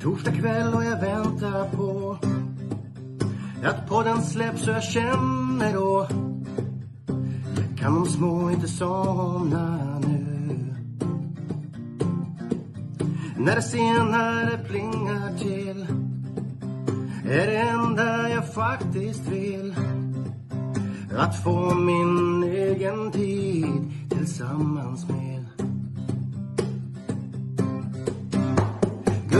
Torsdag kväll och jag väntar på att podden släpps och jag känner då kan de små inte somna nu. När det senare plingar till är det enda jag faktiskt vill. Att få min egen tid tillsammans med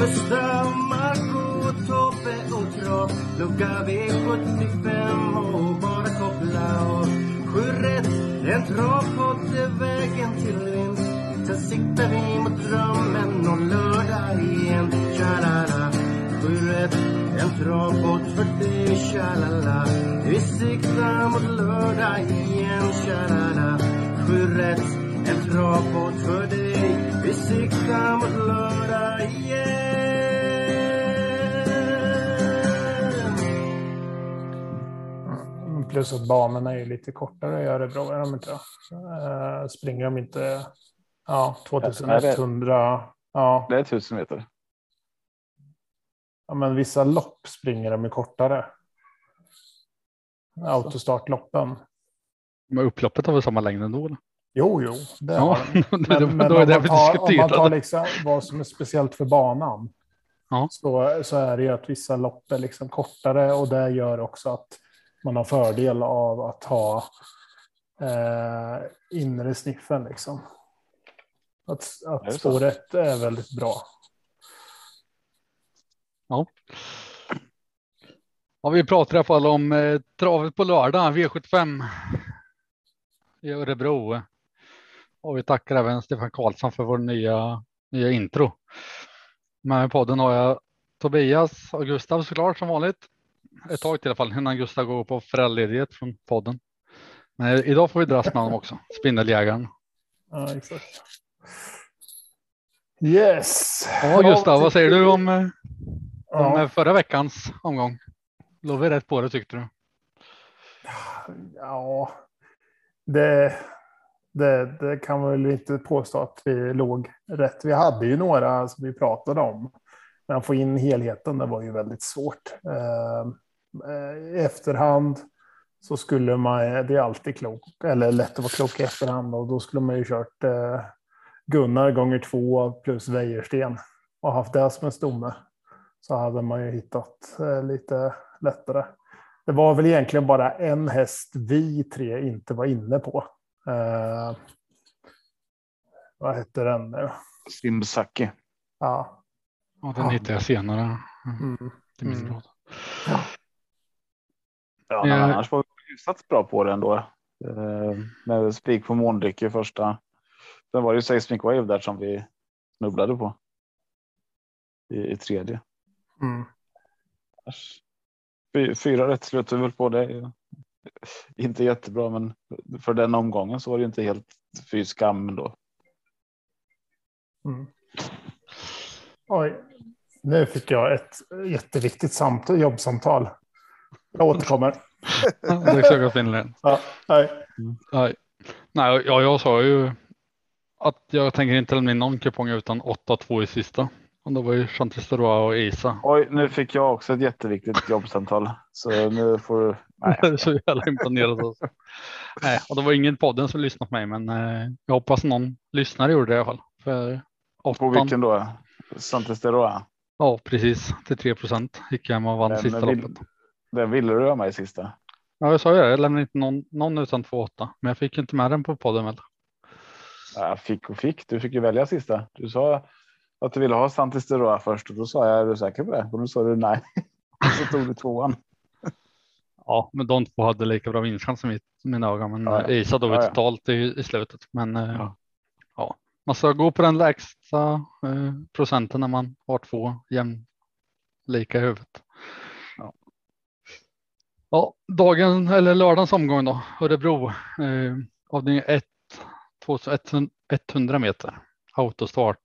Gustav, Marco, Tobbe och Trav Plugga V75 och bara koppla av. Sju rätt, en travpott är vägen till vinst. Sen siktar vi mot drömmen och lördag igen. Tja-la-la. Sju rätt, en travpott för dig Tja-la-la. Vi siktar mot lördag igen. Tja-la-la. Sju rätt, en travpott för dig Vi siktar mot lördag. Plus att banorna är lite kortare i Örebro, är de inte? Eh, springer de inte ja, 2100? Ja. Det är tusen meter. ja, men vissa lopp springer de ju kortare. Autostartloppen. Men upploppet har väl samma längd ändå? Eller? Jo, jo, det Ja, det Men, men då är om, det man vi tar, om man tar diskuterade. liksom vad som är speciellt för banan Ja. så, så är det ju att vissa lopp är liksom kortare och det gör också att man har fördel av att ha eh, inre sniffen. Liksom. Att, att så? spåret är väldigt bra. Ja. ja, vi pratar i alla fall om eh, travet på lördag, V75 i Örebro. Och vi tackar även Stefan Karlsson för vår nya, nya intro. Med podden har jag Tobias och Gustav såklart som vanligt. Ett tag till i alla fall innan Gustav går på föräldraledighet från podden. Men idag får vi dras med honom också, Spindeljägaren. Ja, exakt. Yes. Ja, Gustav, vad säger du om, eh, om Ja. eh, förra veckans omgång? Låg vi rätt på det tyckte du? Ja, det, det, det kan man väl inte påstå att vi låg rätt. Vi hade ju några som vi pratade om. Men att få in helheten, det var ju väldigt svårt. Eh, eh, I efterhand så skulle man, det är alltid klokt, eller lätt att vara klok i efterhand och då skulle man ju kört eh, Gunnar gånger två plus Wäjersten och haft det som en stomme. Så hade man ju hittat eh, lite lättare. Det var väl egentligen bara en häst vi tre inte var inne på. Eh, vad hette den nu? Simsaki. Ja. Ja, den Ja. hittade jag senare. Mm. Till min Mm. råd. Ja, men Eh. annars var vi hyfsat bra på det ändå. Eh, med spik på måndryck i första. Sen var det ju Seismic Wave där som vi snubblade på. I, i tredje. Mm. Fy- Fyra rätt slutar vi väl på det. Inte jättebra, men för den omgången så var det inte helt fy skam ändå. Mm. Oj, nu fick jag ett jätteviktigt samtal, jobbsamtal. Jag återkommer. Jag finna den. Ja, nej. Nej, Nej ja, jag sa ju att jag tänker inte lämna in någon kupong utan 8-2 i sista. Och det var ju Chantis Leroy och Isa. Oj, nu fick jag också ett jätteviktigt jobbsamtal. Så nu får du. Nej, Jag är så jävla imponerad. Alltså. Nej, och det var ingen podden som lyssnade på mig, men eh, jag hoppas någon lyssnare gjorde det i alla fall. För på vilken då? Santes de Roa. ja precis, till 3 procent gick jag hem och vann Den sista vill- loppet. Den ville du ha med i sista. Ja, jag sa ju det, jag lämnade inte någon, någon utan 2-8, men jag fick inte med den på podden väl. Ja, fick och fick. Du fick ju välja sista. Du sa att du ville ha Santis de Roa först och då sa jag är du säker på det? Och då sa du nej. Och så tog du tvåan. Ja, men de två hade lika bra vinstchans i mina ögon, men Ja, ja. eh, Isa dog Ja, totalt i, i slutet. Men eh, Ja. ja. man ska gå på den lägsta eh, procenten när man har två jämlika i huvudet. Ja. Dagen eller lördagens omgång då, Örebro, eh, avdelning 1, 2100 meter, autostart.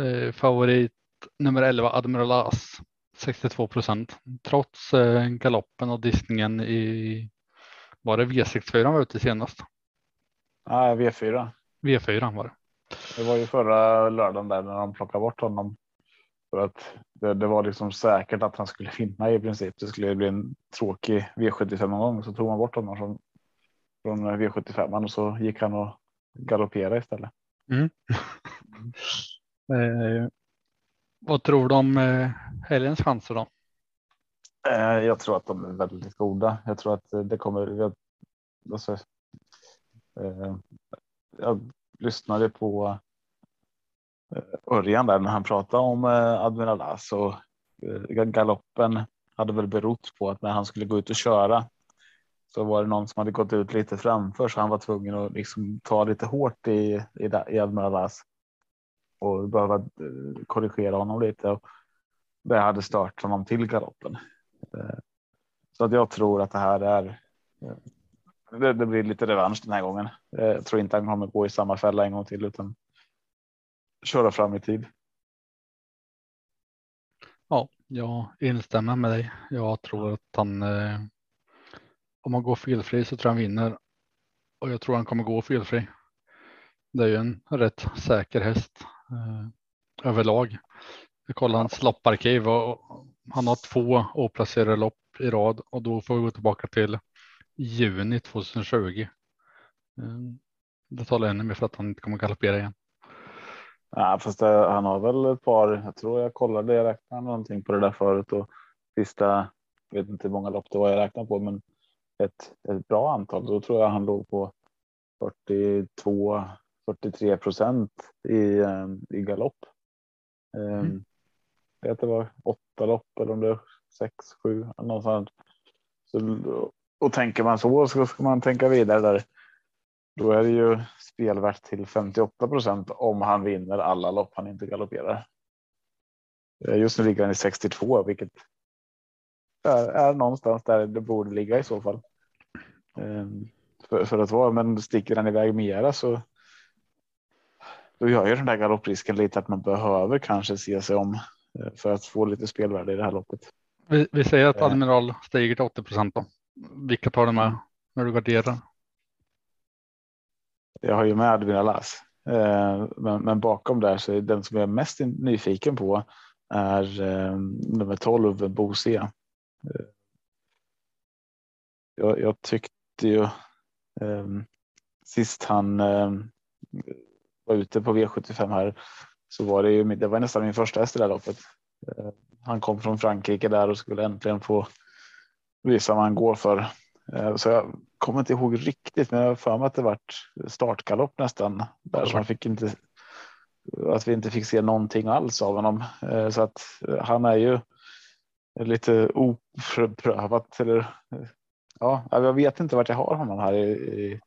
Eh, favorit nummer 11, Admiral As, 62 procent. Trots eh, galoppen och diskningen i, var det V64 var ute senast? Nej, V4. V4 var det. Det var ju förra lördagen där när de plockade bort honom. För att det, det, var liksom säkert att han skulle vinna i princip. Det skulle bli en tråkig V75 någon gång så tog man bort honom från, från V75 och så gick han och galopperade istället. Mm. eh, vad tror du om eh, helgens chanser då? Eh, jag tror att de är väldigt goda. Jag tror att det kommer. Jag, alltså, eh, jag lyssnade på Eh, Örjan där när han pratade om eh, Admiral As och eh, galoppen hade väl berott på att när han skulle gå ut och köra så var det någon som hade gått ut lite framför så han var tvungen att liksom ta lite hårt i, i, i Admiral As och behöva korrigera honom lite. Och det hade stört honom till galoppen. Så att jag tror att det här är. Det, det blir lite revansch den här gången. Jag tror inte han kommer gå i samma fälla en gång till utan köra fram i tid. Ja, jag instämmer med dig. Jag tror att han. Om man går felfri så tror jag han vinner och jag tror han kommer gå felfri. Det är ju en rätt säker häst eh, överlag. Jag kollar hans lopparkiv och han har två oplacerade lopp i rad och då får vi gå tillbaka till juni 2020. Eh, det talar ännu mer för att han inte kommer galoppera igen. Ja, fast det, han har väl ett par. Jag tror jag kollade. Jag räknade någonting på det där förut och sista. Vet inte hur många lopp det var jag räknade på, men ett, ett bra antal. Då tror jag han låg på 42 43 procent i, ehm, i galopp. Ehm, mm. Det var åtta lopp eller om det är sex, sju någonstans. Så, och tänker man så så ska man tänka vidare där. Då är det ju spelvärt till 58 procent om han vinner alla lopp han inte galopperar. Eh, just nu ligger han i 62, vilket är, är någonstans där det borde ligga i så fall. Um, för, för, att vara, men sticker han iväg mera så då gör ju den där galopprisken lite att man behöver kanske se sig om eh, för att få lite spelvärde i det här loppet. Vi, vi säger att eh. Admiral stiger till 80 procent då. Vilka tar du med när du garderar? Jag har ju med Admiral lass, eh, men, men, bakom där så är den som jag är mest nyfiken på är eh, nummer 12 Bosea. Eh, jag, jag tyckte ju ehm, sist han ehm, var ute på V75 här så var det ju det var nästan min första häst i det här loppet. Han kom från Frankrike där och skulle äntligen få visa vad han går för. Eh, så jag kommer inte ihåg riktigt, men jag har för mig att det vart startgalopp nästan där så man fick inte att vi inte fick se någonting alls av honom. Eh, så att han är ju lite oprövat eller ja, jag vet inte vart jag har honom här i, i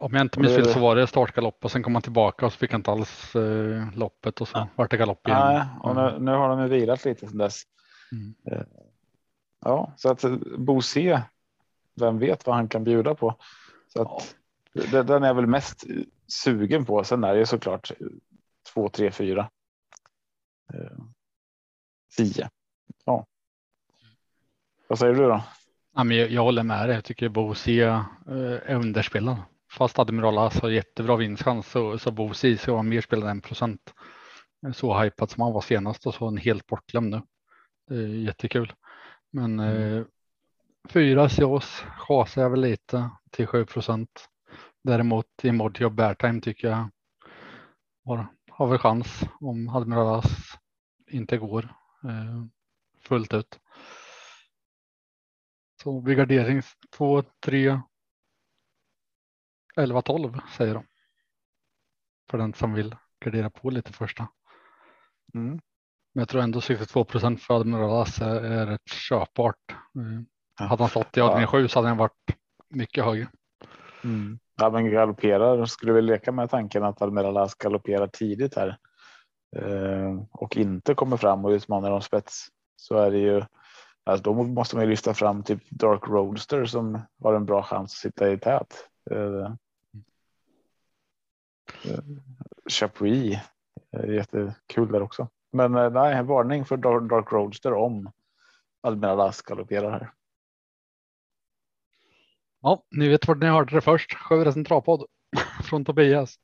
om jag inte minns fel så var det startgalopp och sen kom han tillbaka och så fick han inte alls eh, loppet och så ja. vart det galopp igen. Nej, och nu, nu har de vilat lite sedan dess. Mm. Eh, ja, så att Bose, vem vet vad han kan bjuda på. Så att, ja. Den är väl mest sugen på. Sen är det såklart två, tre, fyra. Eh, tio. Ja. Vad säger du då? Ja, men jag, jag håller med dig. Jag tycker Bose eh, är underspelad fast Admiral As har jättebra vinstchans så, så Bo Ceesay var mer spelad än procent. Så hypat som han var senast och så en helt bortglömd nu. Det är jättekul. Men mm. Fyra Sios chasar jag väl lite till 7 procent. Däremot i Moddy och Beartime tycker jag har, har väl chans om Admiral As inte går eh, fullt ut. Så vid gardering 2, 3, 11-12 säger de. För den som vill gardera på lite första. Mm. Men jag tror ändå 62 procent för Admiral As är rätt köpbart. Mm. Hade han stått i avdelning 7 så hade den varit mycket högre. Mm. Ja, men galopperar skulle vi leka med tanken att Admiral As galopperar tidigt här eh, och inte kommer fram och utmanar om spets så är det ju alltså då måste man ju lyfta fram typ Dark Roadster som har en bra chans att sitta i tät. Eh, Chapuis. Jättekul där också. Men eh, nej, varning för Dark Roadster om Admiral Ask galopperar här. Ja, ni vet vart ni hörde det först. Sjöväder centralpodd från Tobias.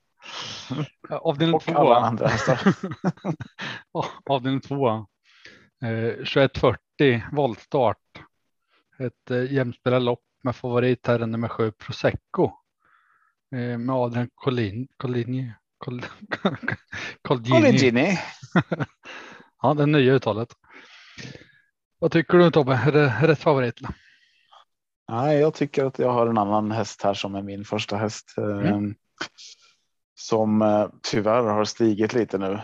Avdelning två. Alla andra Avdelning två. Eh, 2140 voltstart. Ett eh, jämspelat lopp med favorit här är nummer sju Prosecco. Eh, med Adrian Collini. Collini. Col, Colgini. Colgini. ja, det nya uttalet. Vad tycker du Tobbe? Är det rätt favorit? Nej, jag tycker att jag har en annan häst här som är min första häst. Mm. Som eh, tyvärr har stigit lite nu.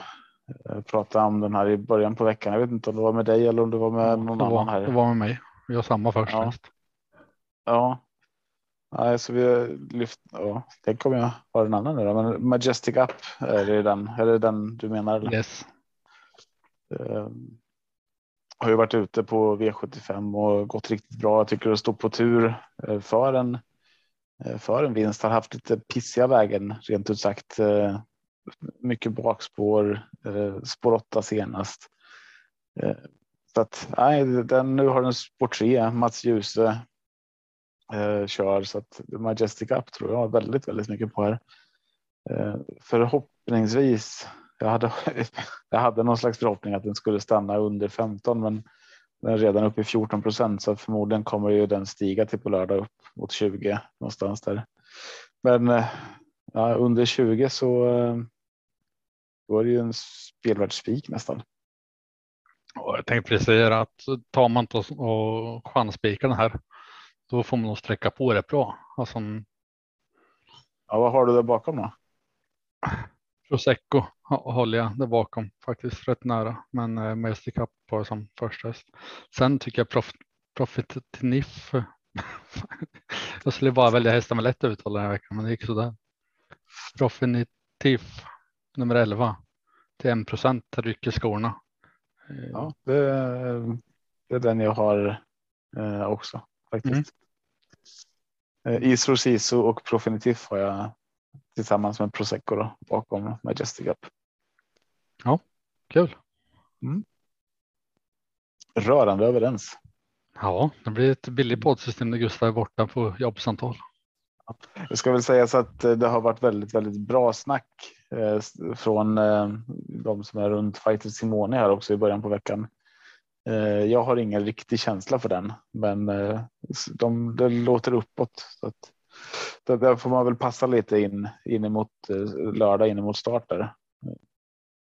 Jag pratade om den här i början på veckan. Jag vet inte om det var med dig eller om det var med någon det, annan var, här. det var med mig. Vi har samma först. Ja. häst. Ja. Nej, så vi har lyft. Ja, tänk om jag har en annan nu då. Men Majestic Up är det den. Är det den du menar? Eller? Yes. Eh, har ju varit ute på V75 och gått riktigt bra. Jag tycker att stå på tur eh, för en eh, för en vinst. Har haft lite pissiga vägen rent ut sagt. Eh, mycket bakspår, spår 8 senast. Så att nej, den nu har den spår 3. Mats Djuse eh, kör så att Majestic Up tror jag väldigt, väldigt mycket på här. Eh, Förhoppningsvis jag hade, jag hade någon slags förhoppning att den skulle stanna under 15, men den är redan uppe i 14 procent så förmodligen kommer ju den stiga till på lördag upp mot 20 någonstans där. Men eh, ja, under 20 så eh, då är det ju en spelvärd spik nästan. Jag tänkte precis säga att tar man inte och, chansspikar den här, då får man nog sträcka på det bra. Alltså Ja, vad har du där bakom då? Prosecco hå- håller jag där bakom faktiskt rätt nära, men eh, Majestic Up på som första häst. Sen tycker jag Prof, Profit Niff. jag skulle bara välja hästar med lätt uttal den här veckan, men det gick sådär. Profinitiv nummer 11 till 1 procent rycker skorna. Eh, Ja, det, det är den jag har eh, också faktiskt. Mm. Isro Sisu och Profinitif har jag tillsammans med Prosecco då, bakom Majestic Up. Kul. Rörande överens. Ja, det blir ett billigt poddsystem när Gustav är borta på jobbsamtal. Det ska väl sägas att eh, det har varit väldigt, väldigt bra snack eh, från eh, de som är runt Fighter Simone här också i början på veckan. Jag har ingen riktig känsla för den, men de, det låter uppåt. Så att, det, där får man väl passa lite in, in emot eh, lördag, in emot start där.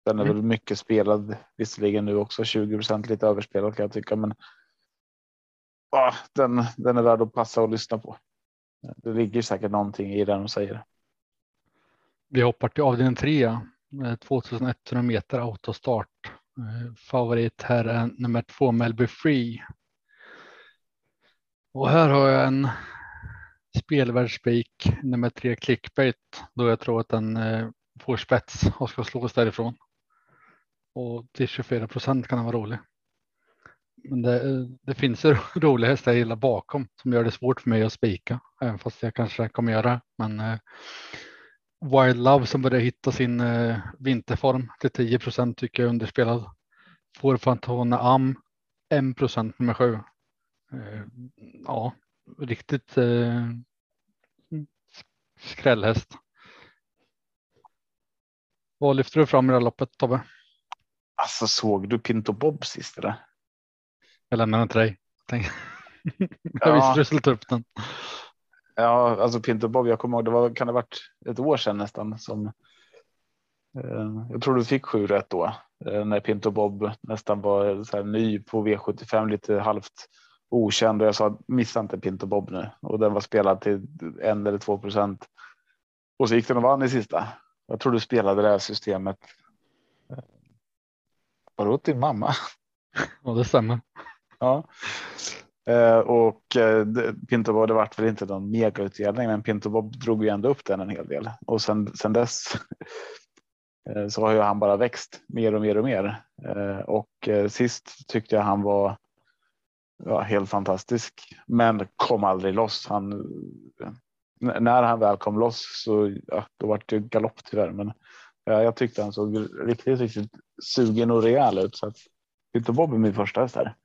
Den är Mm. väl mycket spelad visserligen nu också 20% lite överspelad kan jag tycka, men ja, den, den är värd att passa och lyssna på. Det ligger säkert någonting i det de säger. Vi hoppar till avdelning 3. eh, 2100 meter autostart. Eh, Favorit här är nummer två Melby Free. Och här har jag en Spelvärldsspik nummer tre Clickbait då jag tror att den eh, får spets och ska slås därifrån. Och till 24 procent kan den vara rolig. Men det, eh, det finns ju roliga hästar jag gillar bakom som gör det svårt för mig att spika, även fast jag kanske kommer göra. det. Men eh, Wild Love som börjar hitta sin eh, vinterform till 10 procent tycker jag är underspelad. Får Fantone Am 1 procent nummer sju. Eh, ja, riktigt eh, skrällhäst. Vad lyfter du fram i det här loppet Tobbe? Alltså såg du Pinto Bob sist eller? Jag lämnar den till dig. Tänk. jag Ja. visste du skulle ta upp den. Ja, alltså Pinto Bob. Jag kommer ihåg det var kan det varit ett år sedan nästan som. Eh, jag tror du fick sju rätt då eh, när Pinto Bob nästan var så här ny på V75 lite halvt okänd och jag sa missa inte Pinto Bob nu och den var spelad till en eller två procent. Och så gick den och vann i sista. Jag tror du spelade det här systemet. Var det åt din mamma? Ja, det stämmer. Ja. Eh, och eh, Pinto Bob, det vart väl inte någon megautdelning, men Pinto Bob drog ju ändå upp den en hel del och sen, sen dess eh, så har ju han bara växt mer och mer och mer. Eh, och sist tyckte jag han var ja, helt fantastisk, men kom aldrig loss. Han, när han väl kom loss så ja, då var det ju galopp tyvärr, men ja, jag tyckte han såg riktigt, riktigt sugen och rejäl ut. Så att Pinto Bob är min första häst här.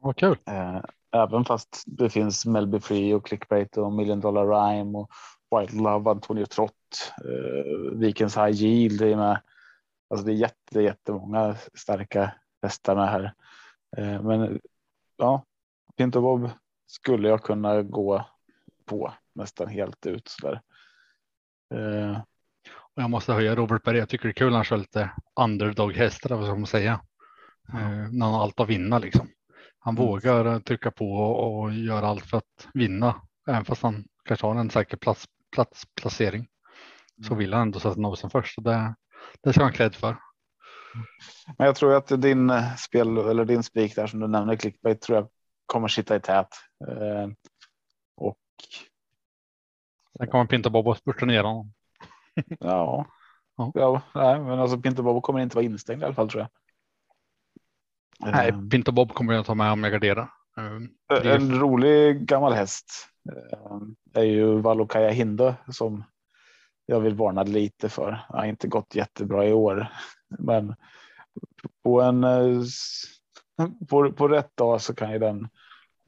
Vad kul. Eh, även fast det finns Melby Free och Clickbait och Million Dollar Rhyme och White Love, Antonio Trott, eh, Vikens High Yield är med. Alltså det är jätte, jättemånga starka hästarna här. Eh, men ja, Pinto Bob skulle jag kunna gå på nästan helt ut så där. Eh. Och jag måste höja Robert Berg. Jag tycker det är kul när han kör lite underdog hästar, vad ska man säga. Eh, när han har allt att vinna liksom. Han mm. vågar trycka på och göra allt för att vinna, även fast han kanske har en säker plats, platsplacering. Så mm. vill han ändå sätta nosen först. Och det, det ska han cred för. Men jag tror att din spel eller din spik där som du nämner clickbait tror jag kommer sitta i tät. Eh, och. Sen kommer Pinto Bobo spurta ner honom. ja. ja, nej, men alltså Pinto Bobo kommer inte vara instängd i alla fall tror jag. Nej, eh. Pinto Bob kommer jag ta med om jag garderar. Eh, en rolig gammal häst är ju Valokaja Hinde som jag vill varna lite för. Han har inte gått jättebra i år, men på en på, på rätt dag så kan ju den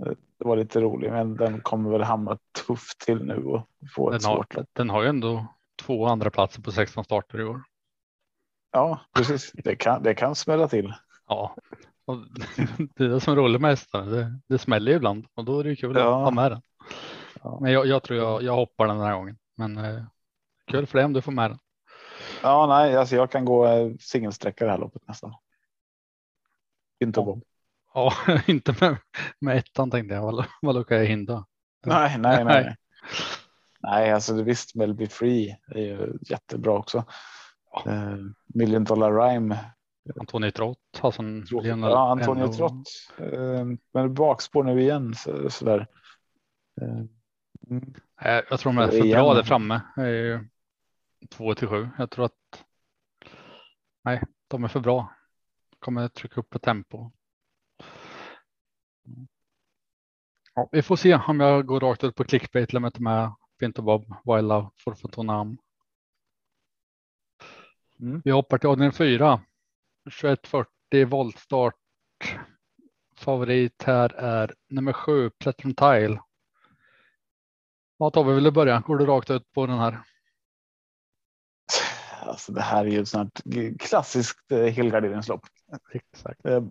det eh, var lite rolig, men den kommer väl hamna tufft till nu och få den ett svårt har, Den har ju ändå två andra platser på 16 starter i år. Ja, precis. Det kan, det kan smälla till. Ja, och det är det som är roligt med hästar. Det, det smäller ibland och då är det kul ja. att ha med den. Men jag, jag, tror jag, jag hoppar den här gången. Men eh, kul för dig om du får med den. Ja, nej, alltså jag kan gå eh, singelsträcka det här loppet nästan. Inte ja. Ja, inte med, med ettan tänkte jag. Vad, vad kan jag hindra? Nej, nej, nej. nej, alltså visst, Melby Free är ju jättebra också. Ja. Uh, Million Dollar Rhyme. Antonio Trott har som Ja, Antonio ändå... Trott. Uh, men bakspår nu igen så, sådär. Uh, mm. Jag tror de är för bra där framme. Två till sju. Jag tror att. Nej, de är för bra. Kommer trycka upp på tempo. Ja, vi får se om jag går rakt ut på clickbait eller inte med Pinto Bob, Wild Love, Forfotonam. Mm. Vi hoppar till avdelning 4. 2140 voltstart. Favorit här är nummer 7 Platinum Tile. Ja, Tobbe, vill du börja? Går du rakt ut på den här? Alltså det här är ju ett sånt klassiskt eh, helgarderingslopp. Exakt. Eh,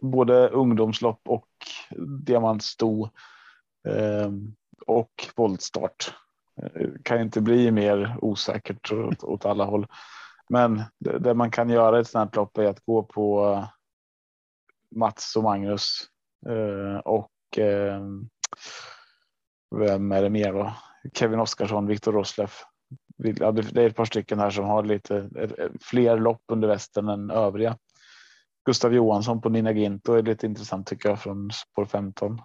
både ungdomslopp och diamantsto eh, och voltstart. Kan inte bli mer osäkert åt, alla håll. Men det, det, man kan göra i ett sånt här lopp är att gå på Mats och Magnus och vem är det mer då? Kevin Oskarsson, Viktor Rosleff ja, det är ett par stycken här som har lite fler lopp under västen än övriga. Gustav Johansson på Nina Ginto är lite intressant tycker jag från spår 15.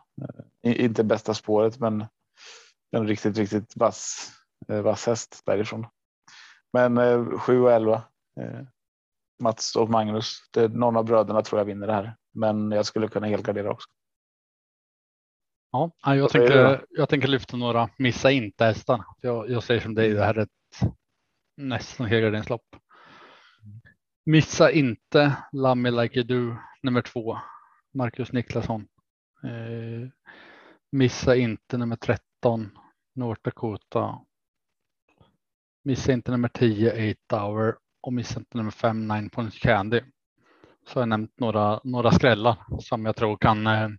Eh, inte bästa spåret, men en riktigt, riktigt vass, eh, vass häst därifrån. Men 7 eh, och 11. Mats och Magnus. Det, någon av bröderna tror jag vinner det här, men jag skulle kunna helgardera också. Ja, jag tänker, jag tänker lyfta några missa inte hästar. Jag, jag säger som dig, det här är ett nästan helgarderingslopp. Missa inte Love Like You Do nummer två, Marcus Niklasson. Eh, missa inte nummer 13, North Dakota. Missa inte nummer 10, 8 Hour och missa inte nummer 5, 9 Points Candy. Så har jag nämnt några, några skrällar som jag tror kan eh,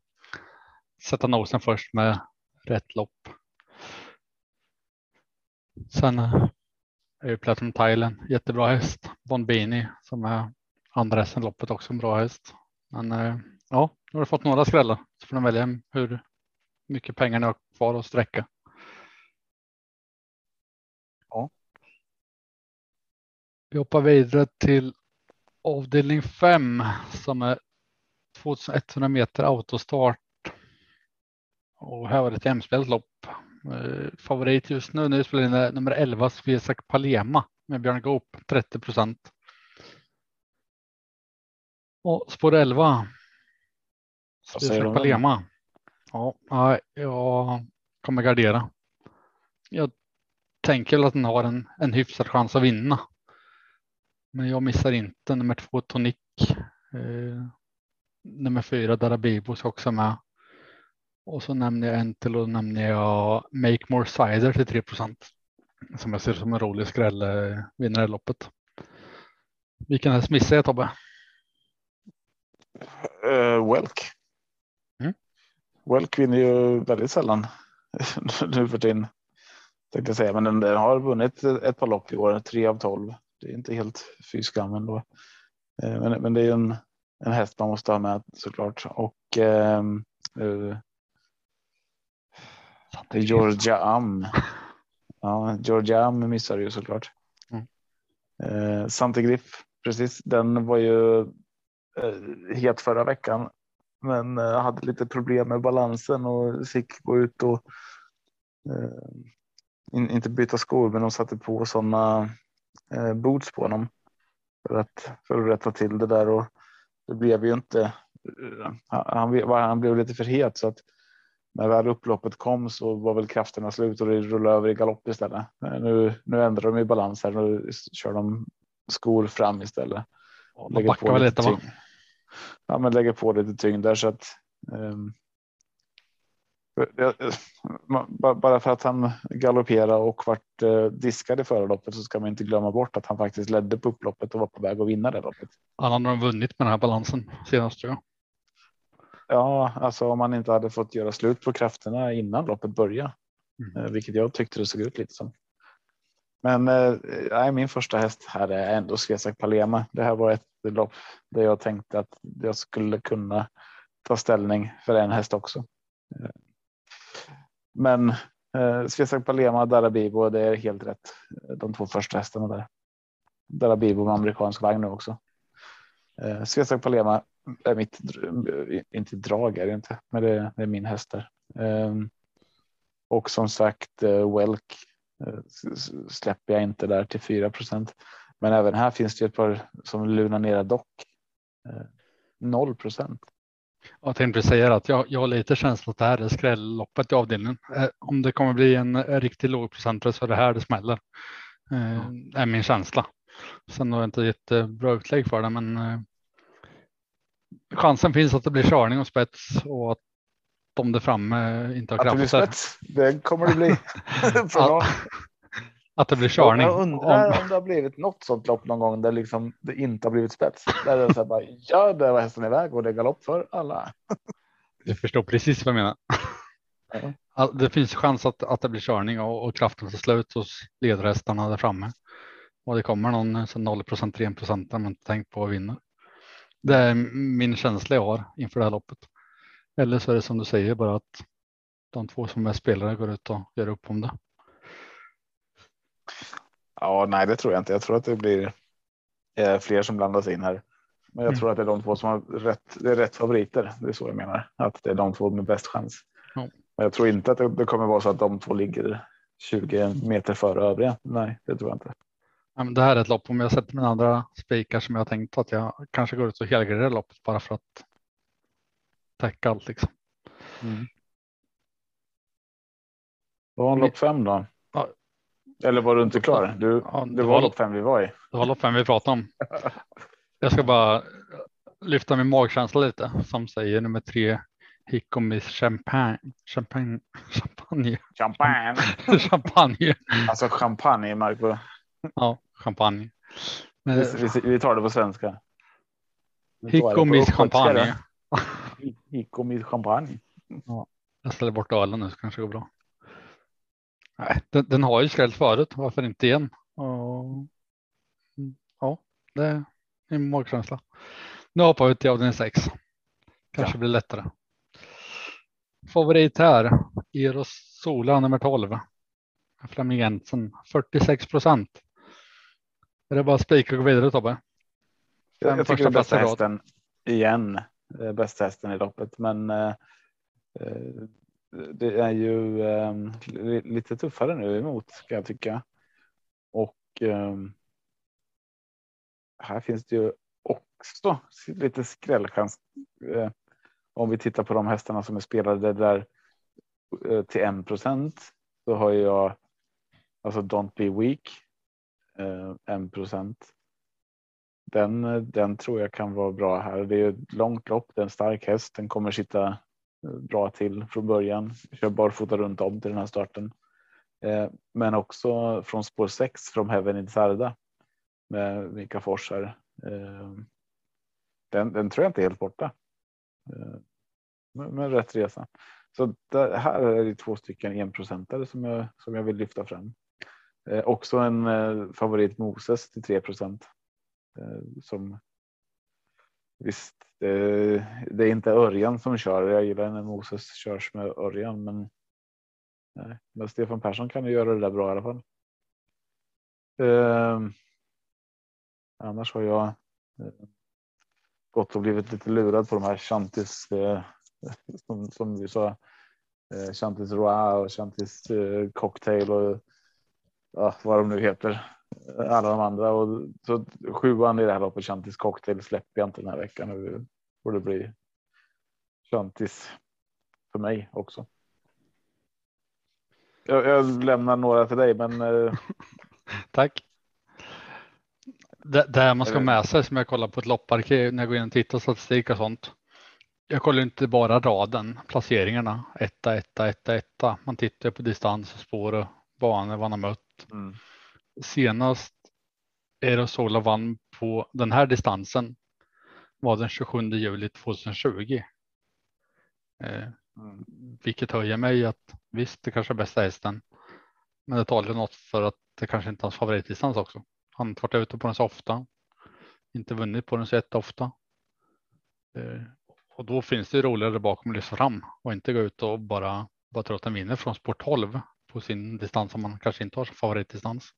sätta nosen först med rätt lopp. Sen eh, är ju Platinum Thailand jättebra häst. Bonbini som är andra hästen i loppet också en bra häst. Men eh, ja, nu har du fått några skrällar så får du välja hur mycket pengar ni har kvar att sträcka. Ja. Vi hoppar vidare till avdelning 5 som är 2100 meter autostart. Och här var det ett jämspelt lopp favorit just nu när vi spelar in är nummer 11 Svesak Palema med Björn Goop 30 procent. Och spår 11. Svesak Palema. Ja, jag kommer gardera. Jag tänker att den har en, en hyfsad chans att vinna. Men jag missar inte nummer två Tonic. Eh, nummer fyra Darabibo ska också med. Och så nämner jag en till och nämner jag Make More Cider till 3% som jag ser som en rolig skräll eh, vinner loppet. Vilken häst missar jag Tobbe? Uh, Welk. Mm. Welk vinner ju väldigt sällan nu för tiden. Tänkte jag säga, men den, har vunnit ett par lopp i år, tre av tolv. Det är inte helt fy skam ändå. Eh, men, men det är en, en häst man måste ha med såklart. Och ehm, eh, Georgia Am. Ja, Georgia Am missar ju såklart. Mm. Eh, Sante Griff, precis. Den var ju eh, het förra veckan, men eh, hade lite problem med balansen och fick gå ut och eh, in, inte byta skor, men de satte på sådana eh, boots på honom för att, för att rätta till det där och det blev ju inte. eh, Han, han, han blev lite för het så att när väl upploppet kom så var väl krafterna slut och det rullade över i galopp istället. Eh, Nu, nu ändrar de i balans här. Nu kör de skor fram istället. De backar väl lite tyngd. Ja, men lägger på lite tyngd där så att. ba- bara för att han galopperade och vart eh, diskad i förarloppet så ska man inte glömma bort att han faktiskt ledde på upploppet och var på väg att vinna det loppet. Han hade nog vunnit med den här balansen senast tror jag. Ja, alltså om man inte hade fått göra slut på krafterna innan loppet började, Mm. eh, vilket jag tyckte det såg ut lite som. Men eh, min första häst här är ändå Svesak Palema. Det här var ett lopp där jag tänkte att jag skulle kunna ta ställning för en häst också. Eh, Men eh, Svesak Palema, Darabibo, det är helt rätt. De två första hästarna där. Darabibo med amerikansk vagn nu också. Eh, Svesak Palema är mitt, dr- inte drag är det inte, men det, det är min häst där. Ehm, och som sagt, eh, Welk eh, släpper jag inte där till 4% Men även här finns det ett par som lunar ner dock. Eh, 0 Jag tänkte säga att jag, jag har lite känsla att det här är skrälloppet i avdelningen. Eh, Om det kommer bli en eh, riktigt låg procentare så är det här det smäller. Eh, är min känsla. Sen har jag inte gett eh, bra utlägg för det, men eh, chansen finns att det blir körning och spets och att de där framme inte har Att det blir krafter. spets, det kommer det bli. Någon. Att det blir körning. Jag undrar Om, om det har blivit något sånt lopp någon gång där liksom det inte har blivit spets. Där det är så här bara, ja, där var hästen iväg och det är galopp för alla. jag förstår precis vad jag menar. Ja. Det finns chans att, att det blir körning och, och kraften tar slut hos ledarhästarna där framme. Och det kommer någon eh, så 0 procent, 3 procent man inte tänkt på att vinna. Det är min känsla jag har inför det här loppet. Eller så är det som du säger bara att de två som är spelare går ut och gör upp om det. Ja, nej, det tror jag inte. Jag tror att det blir eh, fler som blandas in här. Men jag Mm. tror att det är de två som har rätt. Det är rätt favoriter. Det är så jag menar att det är de två med bäst chans. Ja. Men jag tror inte att det, det kommer vara så att de två ligger 20 meter före övriga. Nej, det tror jag inte. Det här är ett lopp om jag sätter mina andra spikar som jag har tänkt att jag kanske går ut och helgarderar loppet bara för att täcka allt liksom. Vad var lopp fem då? Ja. Eller var du inte klar? Du, Ja, det var lopp fem vi var i. Det var lopp fem vi pratade om. Jag ska bara lyfta min magkänsla lite som säger nummer tre. Hickomis champagne. Champagne. Champagne. Champagne. champagne. Alltså champagne, Marco. Ja, champagne. Men, Vi, vi, tar det på svenska. Hickomis champagne. Hickomis champagne. Jag ställer bort ölen nu så kanske det går bra. Nej, den, den har ju skrällt förut. Varför inte igen? Och, ja, det är min magkänsla. Nu hoppar vi till avdelning 6. Kanske Ja. blir lättare. Favorit här. Eros Sola nummer 12. Flemming Jensen 46 procent. Är det bara att spika och gå vidare Tobbe? Fem jag tycker det är bästa hästen igen. Bästa hästen i loppet, men eh, det är ju eh, li- lite tuffare nu emot kan jag tycka. Och eh, här finns det ju också lite skrällchans. Eh, om vi tittar på de hästarna som är spelade där eh, till 1 procent så har jag alltså Don't Be Weak. Eh, 1 procent. Den, den tror jag kan vara bra här. Det är ett långt lopp. Det är en stark häst. Den kommer sitta eh, bra till från början. Kör barfota runt om till den här starten. Eh, men också från spår 6 från Heaven in Sarda med Mika Fors här. Den, den tror jag inte är helt borta. Men rätt resa. Så det här är det två stycken enprocentare som jag som jag vill lyfta fram. Eh, också en eh, favorit Moses till 3 procent eh, som. Visst, det, det är inte Örjan som kör. Jag gillar när Moses körs med Örjan, men. Nej, men Stefan Persson kan ju göra det där bra i alla fall. Eh, annars har jag eh, gått och blivit lite lurad på de här Chantis eh, som, som vi sa. Eh, Chantis Roa och Chantis eh, Cocktail och ja, vad de nu heter. Alla de andra och så sjuan i det här loppet Chantis Cocktail släpper jag inte den här veckan. Nu får det bli Chantis för mig också. Jag, jag lämnar några till dig, men. Eh, Tack. Det, det man ska med sig som jag kollar på ett lopparkiv när jag går in och tittar statistik och sånt. Jag kollar inte bara raden, placeringarna, etta, etta, etta, etta. Man tittar på distans, spår och banor, han har mött. Mm, Senast Aerosola vann på den här distansen var den 27 juli 2020. Eh, mm, vilket höjer mig att visst, det kanske är bästa hästen. Men det talar något för att det kanske inte är hans favoritdistans också. Han har inte varit ute på den så ofta. Inte vunnit på den så ofta. Eh, och då finns det roligare bakom att lyfta fram och inte gå ut och bara, bara tro att den vinner från sport 12 på sin distans som man kanske inte har som favoritdistans.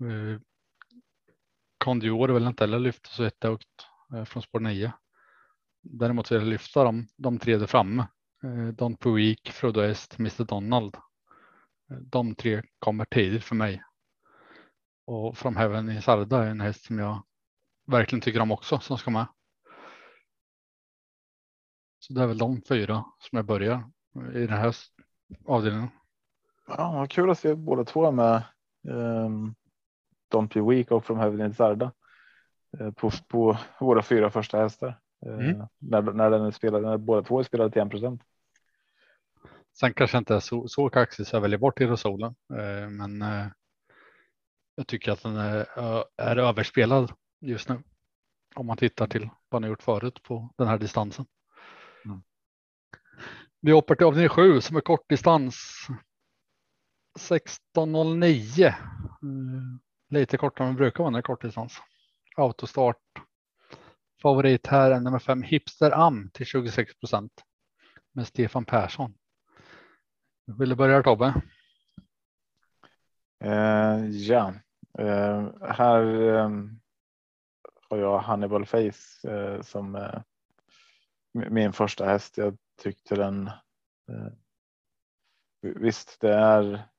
Eh, är vill inte heller lyfta så jättehögt eh, från spår 9. Däremot vill jag lyfta dem, de tre där framme. Eh, Don Puik, Frodo Est, Mr Donald. Eh, de tre kommer tidigt för mig. Och From Heaven i Sarda är en häst som jag verkligen tycker om också som ska med. Så det är väl de fyra som jag börjar i den här avdelningen ja, vad kul att se båda två med. Um, Don't be weak och From Heaven in Sarda. eh, På, på våra fyra första hästar. Eh, Mm. När, när den är spelad, när båda två är spelade till 1 procent. Sen kanske inte är så, så kaxig så jag väljer bort Aerosolen. Eh, men eh, jag tycker att den är, är överspelad just nu. Om man tittar till vad han har gjort förut på den här distansen. Mm. Vi hoppar till avdelning 7 som är kortdistans. 16.09. Eh, lite kortare än det brukar vara när det är kortdistans. Autostart. Favorit här är nummer 5 Hipster Am till 26 procent. Med Stefan Persson. Vill du börja Tobbe? Uh, ja, uh, här um, har jag Hannibal Face uh, som min första häst. Jag tyckte den. Visst, det är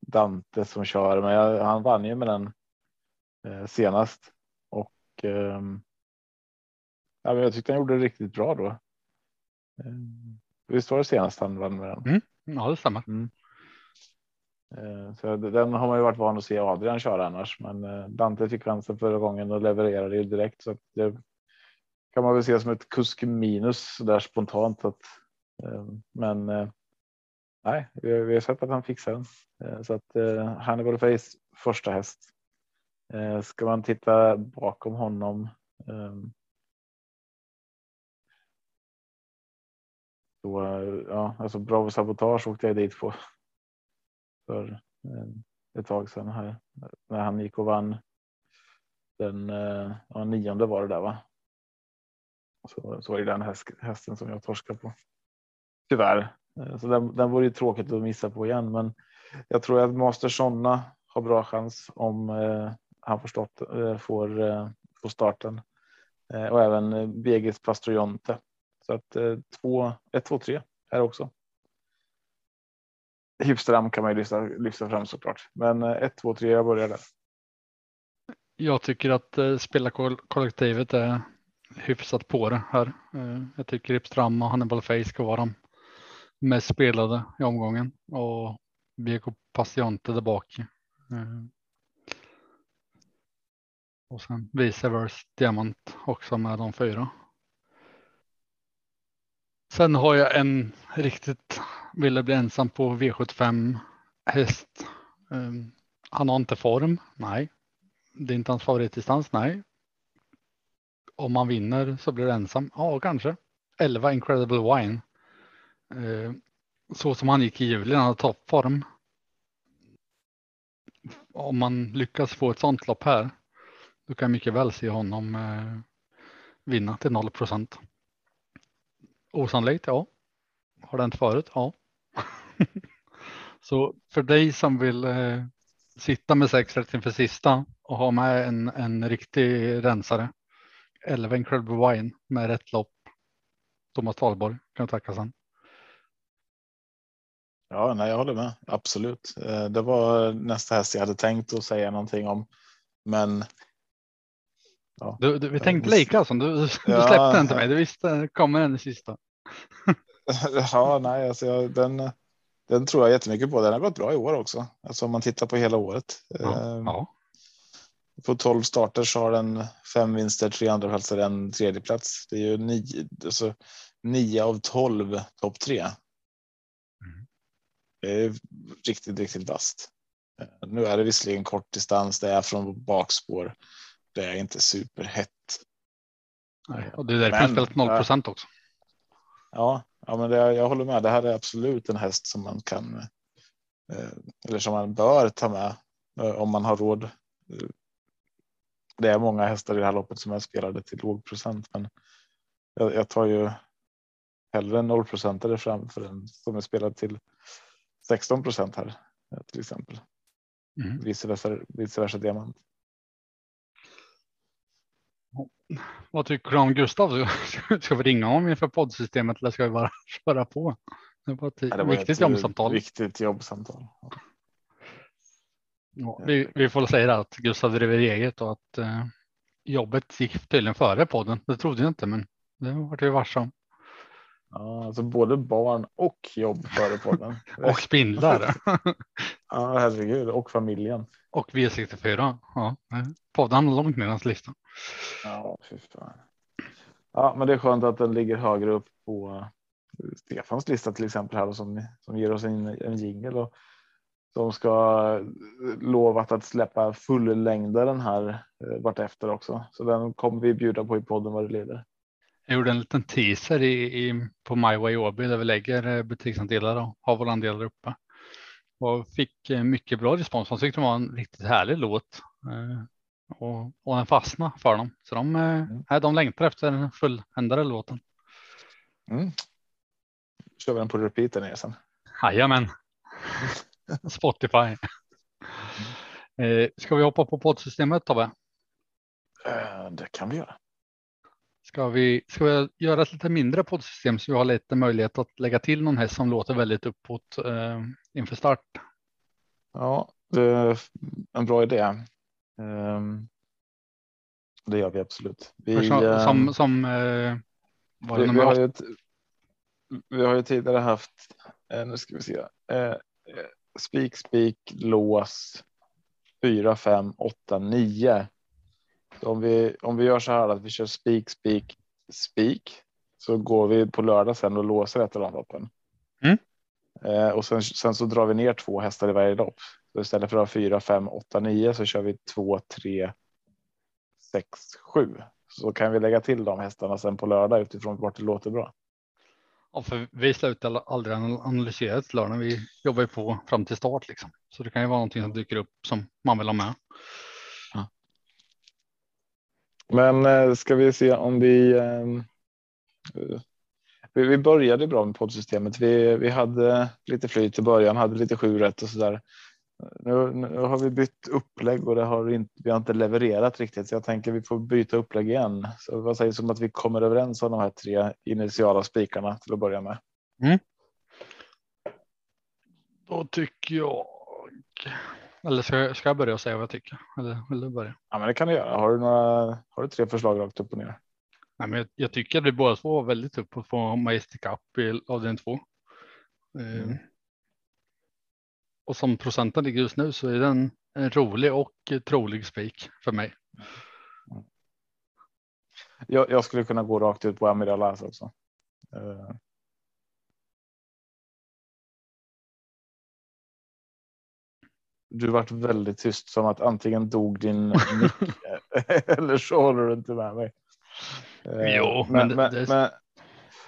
Dante som kör, men jag, han vann ju med den eh, senast och ehm, ja, men jag tyckte han gjorde det riktigt bra då. Eh, visst var det senast han vann med den? Ja, det stämmer. Eh, Så den har man ju varit van att se Adrian köra annars, men eh, Dante fick chansen förra gången och levererade ju direkt så det kan man väl se som ett kusk minus där spontant. Att, eh, men eh, nej, vi har, vi har sett att han fixar den eh, så att eh, Hannibal Face första häst. Eh, Ska man titta bakom honom. Ehm, eh, Så ja, alltså Bravo Sabotage åkte jag dit på för eh, ett tag sedan här när han gick och vann. Den eh, ja, nionde var det där va? Så, så är det den häst, hästen som jag torskar på. Tyvärr. Eh, så den, den vore ju tråkigt att missa på igen, men jag tror att Master Sonna har bra chans om eh, han förstått, eh, får, eh, får starten eh, och även eh, Begis Pastrojonte. Så att 2, 1, 2, 3 här också. Hipstram kan man ju lyfta, lyfta fram såklart, men 1, 2, 3, jag börjar där. Jag tycker att eh, spelarkollektivet är hyfsat på det här. Eh, jag tycker Hipstram och Hannibal Face ska vara de mest spelade i omgången och BK Passionte där bak. Eh. Och sen vice versa Diamant också med de fyra. Sen har jag en riktigt ville bli ensam på V75 häst. Um, Han har inte form, nej. Det är inte hans favoritdistans, nej. om man vinner så blir det ensam. Ja, kanske. 11 Incredible Wine. Eh, så som han gick i juli, han hade toppform. Om man lyckas få ett sånt lopp här, då kan jag mycket väl se honom eh, vinna till 0 procent. Osannolikt, ja. Har det hänt förut? Ja. så för dig som vill eh, sitta med sex rätt inför sista och ha med en, en riktig rensare. 11 Incredible Wine med rätt lopp. Thomas Talborg kan du tacka sen. Ja, nej, jag håller med. Absolut. Eh, det var nästa häst jag hade tänkt att säga någonting om. Men. Ja. Du, du, vi tänkte lika som du, du ja, släppte den till mig. Du visste kommer den sista. ja, nej, alltså jag, den, den tror jag jättemycket på. Den har gått bra i år också. Alltså om man tittar på hela året. Ja, ehm, ja. På 12 starter så har den fem vinster, tre andra platser, en tredje plats. Det är ju nio, alltså, nio av 12 topp tre. Det är riktigt, riktigt vasst. Nu är det visserligen kort distans. Det är från bakspår. Det är inte superhett. Nej, och det är därför Men, spelat 0 procent också. Ja, ja, men det, jag håller med. Det här är absolut en häst som man kan eh, eller som man bör ta med eh, om man har råd. Det är många hästar i det här loppet som är spelade till låg procent, men jag, jag tar ju hellre en nollprocentare framför en som är spelad till 16 procent här till exempel. Mm. Vice versa, vice versa diamant. Vad tycker du om Gustav? Ska vi ringa honom inför poddsystemet eller ska vi bara köra på? Det var ett det var viktigt ett jobbsamtal. Viktigt jobbsamtal. Ja, vi, vi får säga det att Gustav driver eget och att eh, jobbet gick tydligen före podden. Det trodde jag inte, men det var vi varse om. Ja, alltså både barn och jobb före podden. och spindlar. ja, herregud. Och familjen. Och V64. Ja, podden har långt ner hans lista. Ja, fy fan. Ja, men det är skönt att den ligger högre upp på Stefans lista till exempel här och som, som ger oss en, en jingel och de ska lovat att släppa fullängdaren här eh, vartefter också. Så den kommer vi bjuda på i podden vad det leder. Jag gjorde en liten teaser i, i på My Way Åby där vi lägger eh, butiksandelar och har våra andelar uppe. Och fick eh, mycket bra respons. Man tyckte det var en riktigt härlig låt. Eh, och, och den fastnade för dem. Så de, mm. de längtar efter den fulländade låten. Mm. Kör vi den på repeat ner sen. Jajamän. Spotify. Mm. Ska vi hoppa på poddsystemet Tobbe? Det kan vi göra. Ska vi, ska vi göra ett lite mindre poddsystem så vi har lite möjlighet att lägga till någon häst som låter väldigt uppåt eh, inför start? Ja, det är en bra idé. Um, det gör vi absolut. Vi, som, um, som, som eh, vi, vi, har ju, vi har ju tidigare haft, eh, nu ska vi se, eh, spik, spik, lås, 4, 5, 8, 9 om vi, om vi gör så här att vi kör spik, spik, spik så går vi på lördag sen och låser ett av loppen. Mm. Eh, och sen, sen så drar vi ner två hästar i varje lopp. Så istället för att ha fyra, fem, åtta, nio så kör vi två, tre, sex, sju. Så kan vi lägga till de hästarna sen på lördag utifrån vart det låter bra. Ja, för vi slutar aldrig analysera ett lördag. Vi jobbar ju på fram till start liksom. Så det kan ju vara någonting som dyker upp som man vill ha med. Men eh, ska vi se om vi. Ehm, vi, vi började bra med poddsystemet. Vi, vi hade lite flyt i början, hade lite sju rätt och så där. Nu, nu, har vi bytt upplägg och det har inte, vi har inte levererat riktigt. Så jag tänker vi får byta upplägg igen. Så vad sägs om att vi kommer överens om de här tre initiala spikarna till att börja med? Mm. Då tycker jag eller ska, ska jag börja säga vad jag tycker? Eller vill du börja? Ja, men det kan du göra. Har du några? Har du tre förslag rakt upp och ner? Nej, men jag, jag tycker att vi båda två var väldigt upp på att få Majestic Up i avdelning två. Eh, mm. och som procenten ligger just nu så är den en rolig och trolig spik för mig. Mm. Jag, jag, skulle kunna gå rakt ut på Amiral också. Du vart väldigt tyst som att antingen dog din eller så håller du inte med mig. Eh, Jo, men, men men, det- men,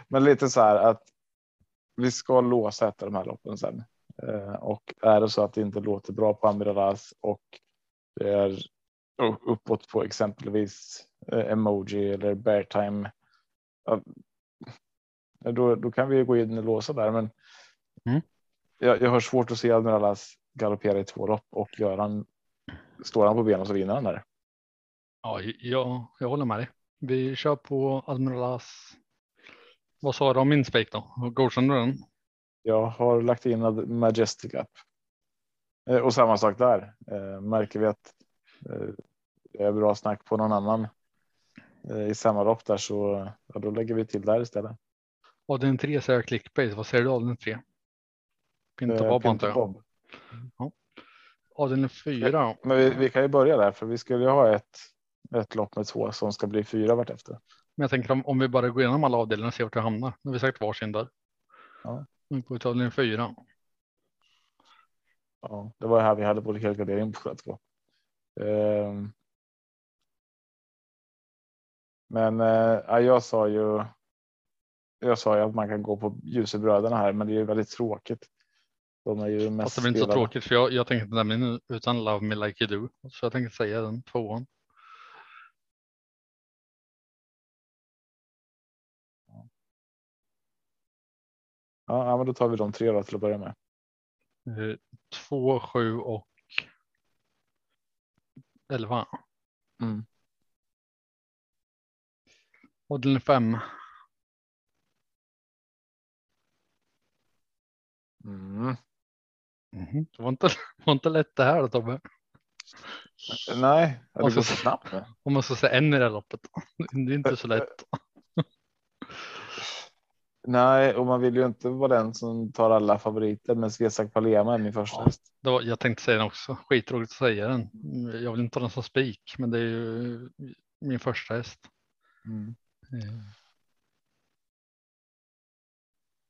men, lite så här att vi ska låsa ett av de här loppen sen. Eh, och är det så att det inte låter bra på Amiralas och det är uppåt på exempelvis eh, emoji eller bear time. Då, då kan vi gå in och låsa där, men Mm. jag, jag har svårt att se Admiralas galoppera i två lopp och gör han står han på benen så vinner han där. Ja, jag, jag håller med dig. Vi kör på Admiralas. Vad sa du om min spik då? Godkänner du den? Jag har lagt in Majestic Up. Eh, Och samma sak där. Eh, märker vi att eh, det är bra snack på någon annan i samma lopp där så ja, då lägger vi till där istället. Avdelning 3 säger jag clickbait. Vad säger du avdelning 3? Pinto Eh, Bob antar jag. Bob. Avdelning 4. Men vi, vi kan ju börja där för vi skulle ju ha ett, ett lopp med två som ska bli fyra vartefter. Men jag tänker om, om vi bara går igenom alla avdelningar och ser vart vi hamnar. Nu har vi sagt varsin där. Ja. Nu går vi till avdelning 4. Ja, det var här vi hade både helgardering på två. Ehm. Men eh, ja, jag sa ju. Jag sa ju att man kan gå på ljusebröderna här, men det är ju väldigt tråkigt. De är ju mest Fast det blir inte så tråkigt för jag, jag tänker inte nämna den utan Love Me Like You Do. Så jag tänker säga den tvåan. Ja, men då tar vi de tre då till att börja med. Eh, Två, sju och elva. Mm. Avdelning fem. Mm. Mhm. Det var inte, var inte lätt det här då Tobbe. Nej, det går så snabbt. Om man ska säga en i det här loppet. Det är inte så lätt. Nej, och man vill ju inte vara den som tar alla favoriter, men Svesak Palema är min första Ja. häst. Var, jag tänkte säga den också. Skitroligt att säga den. Jag vill inte ha den som spik, men det är ju min första häst. Mm. Eh,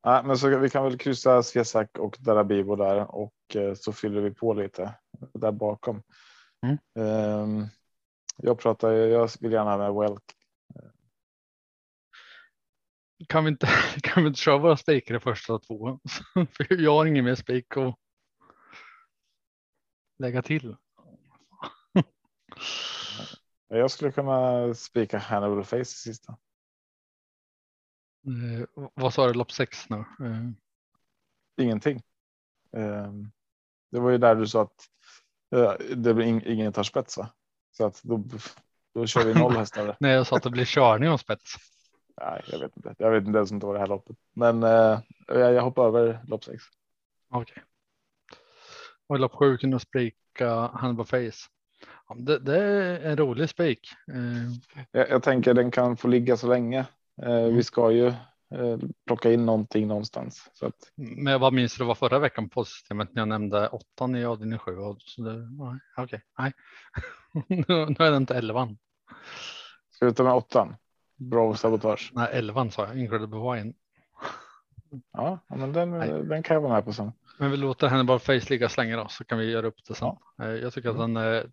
Ja, men så vi kan väl kryssa Svesak och Darabibo där och eh, så fyller vi på lite där bakom. Mm. Ehm, jag pratar, jag vill gärna med Welk. Kan vi inte, kan vi inte köra våra spikar i första två? För jag har ingen mer spik att lägga till. Jag skulle kunna spika Hannibal Face i sista. Eh, vad sa du, lopp sex nu? Eh, Ingenting. Ehm, det var ju där du sa att eh, det blir ing, ingen tar spets va? Så att då, då kör vi noll hästar. nej, jag sa att det blir körning om spets. Nej, jag vet inte. Jag vet inte ens om det var det här loppet, men eh, jag, jag hoppar över lopp sex. Okej. Och i lopp sju kunde spika Hannibal Face. Ja, det, det är en rolig spik. Eh, Jag, jag tänker den kan få ligga så länge. Eh, Vi ska ju eh, plocka in någonting någonstans. Så att, Men vad minns du var förra veckan på systemet när jag nämnde åttan i avdelning sju? Så det, nej, okej, nej. nu, är det inte elvan. ska vi ta med åttan? Bra sabotage. Nej, elvan sa jag, Incredible Wine. Ja, ja, men den, Nej. den kan jag vara med på sen. Men vi låter henne bara face ligga så länge då så kan vi göra upp det sen. Eh, Jag tycker att den är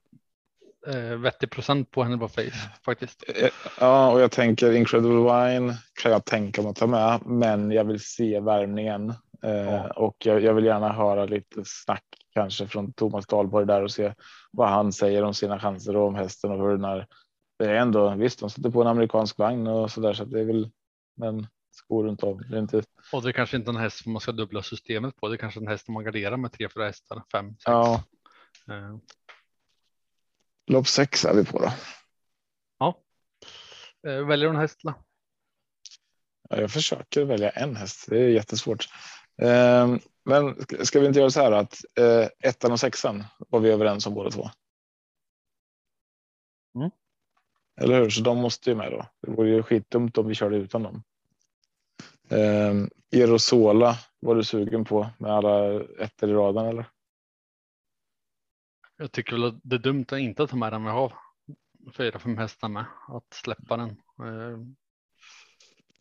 eh, vettig procent på henne bara face faktiskt. Eh, Ja, och jag tänker Incredible Wine kan jag tänka mig att ta med, men jag vill se värmningen eh, Ja. och jag, jag vill gärna höra lite snack kanske från Thomas Dahlborg där och se vad han säger om sina chanser och om hästen och hur den är. Det är ändå visst, de sätter på en amerikansk vagn och så där så att det är väl men skor runt om. Det inte. Och det är kanske inte en häst som man ska dubbla systemet på. Det är kanske en häst som man garderar med tre, fyra hästar, fem, sex. Ja, Eh, lopp sex är vi på då. eh, Väljer du en häst?La? Ja, jag försöker välja en häst. Det är jättesvårt. Eh, men ska- vi inte göra så här att eh, ettan och sexan var vi överens om båda två? Mm. Eller hur? Så de måste ju med då. Det vore ju skitdumt om vi körde utan dem. Erosola var du sugen på med alla ettor i raden eller? Jag tycker väl att det är dumt att inte ta med den vi har fyra, fem hästar med. Att släppa den.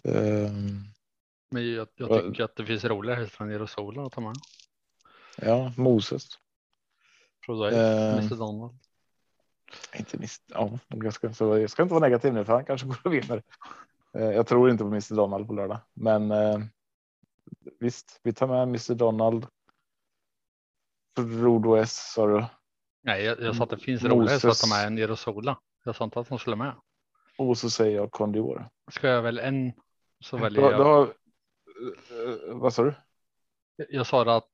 Eh, Men jag, jag Ja. tycker att det finns roliga hästar än Jerusalem att ta med. ja, Moses. Du Eh. Mr Donald? Inte mis- ja, jag, ska, jag ska inte vara negativ nu för han kanske går och vinner. Eh, Jag tror inte på Mr Donald på lördag, men eh, visst, vi tar med Mr Donald. Frodo S sa du. Nej, jag, jag sa att det finns roligare så att de är en Erosola. Jag sa inte att de skulle med. Och så säger jag Kondior. Ska jag välja en så väljer Då, jag. då, vad sa du? Jag sa att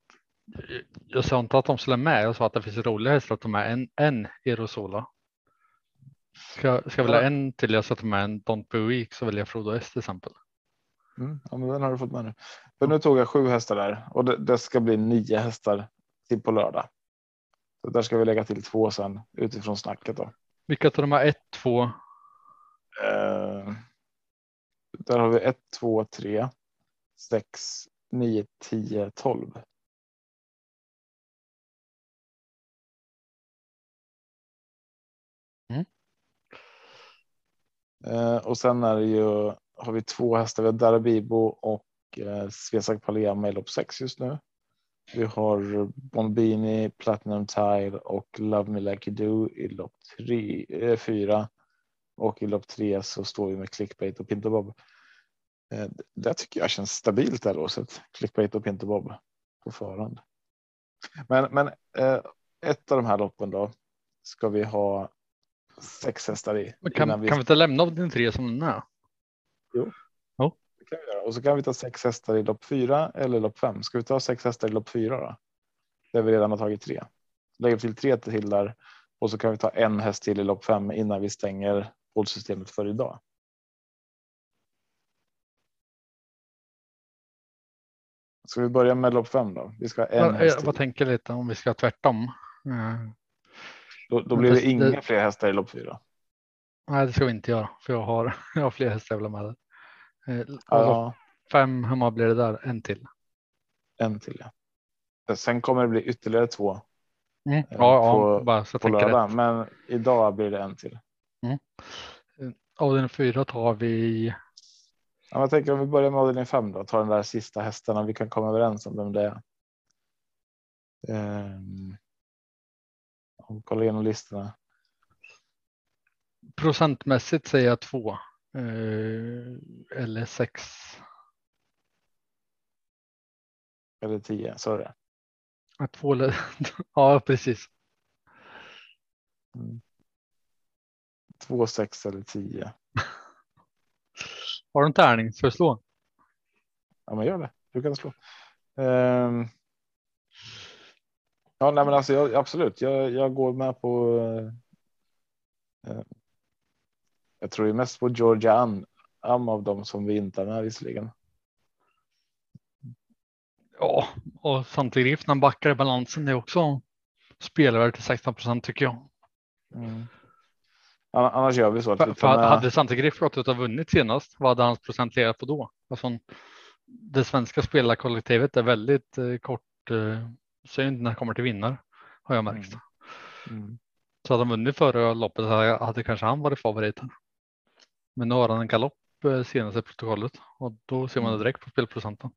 jag sa inte att de skulle med. Jag sa att det finns roligare hästar att de är en, en Erosola. Ska, ska jag välja Ja. en till jag sätter med en Don't Be Weak så väljer jag Frodo S till exempel. Mm, ja, men den har du fått med nu. För nu tog jag sju hästar där och det, det ska bli nio hästar till på lördag. Så där ska vi lägga till två sen utifrån snacket då. Vilka tar de här? Ett, två. Eh, där har vi ett, två, tre, sex, nio, tio, tolv. Mm. Eh, och sen är det ju har vi två hästar. Vi har Darabibo och eh, Svesak Palema i lopp sex just nu. Vi har Bombini, Platinum Tile och Love Me Like You Do i lopp tre, eh, fyra. Och i lopp tre så står vi med Clickbait och Pinto Bob. Eh, det tycker jag känns stabilt det här låset. Clickbait och Pinto Bob på förhand. Men, men eh, ett av de här loppen då ska vi ha sex hästar i. Men kan, vi kan vi inte lämna av din tre som den är? Det kan vi göra. Och så kan vi ta sex hästar i lopp fyra eller lopp fem. Ska vi ta sex hästar i lopp fyra då? Där vi redan har tagit tre. Lägger till tre till där och så kan vi ta en häst till i lopp fem innan vi stänger poddsystemet för idag. Ska vi börja med lopp fem då? Vi ska ha en Jag, häst jag, vad tänker lite om vi ska tvärtom? Eh, Då, då blir det det- inga fler hästar i lopp fyra. nej, det ska vi inte göra för jag har, jag har fler jag ha med. där. Eh, Ja, Fem, hur många blir det där? En till. en till ja. Sen kommer det bli ytterligare två Mm. Eh, Ja, ja, på- bara så på tänker rätt. lördag. Men idag blir det en till. Avdelning fyra tar vi. Ja, jag tänker om vi börjar med avdelning fem då, tar den där sista hästarna. Vi kan komma överens om vem det är. Och kolla igenom listorna. Procentmässigt säger jag två. Eh, eller sex. Eller tio, så är det. Två eller... ja, precis. Två, sex eller tio. Har du en tärning? Ska vi slå? Ja, men gör det. Du kan slå. Ehm, ja, nej, men alltså jag, absolut. Jag, jag går med på. eh, jag tror ju mest på Georgia Am, Am av dem som vi inte har med visserligen. Ja, och samtidigt när han backar i balansen det är också spelvärde till 16 procent tycker jag. Mm. Ann- Annars gör vi så att För, vi för med. hade Santegriff gått ut och vunnit senast, vad hade hans procent legat på då? Alltså, det svenska spelarkollektivet är väldigt eh, kort eh, synt när det kommer till vinnare har jag märkt. Mm. Så hade han vunnit förra loppet hade, hade kanske han varit favoriten. Men nu har han en galopp eh, senaste protokollet och då ser man det direkt på spelprocenten.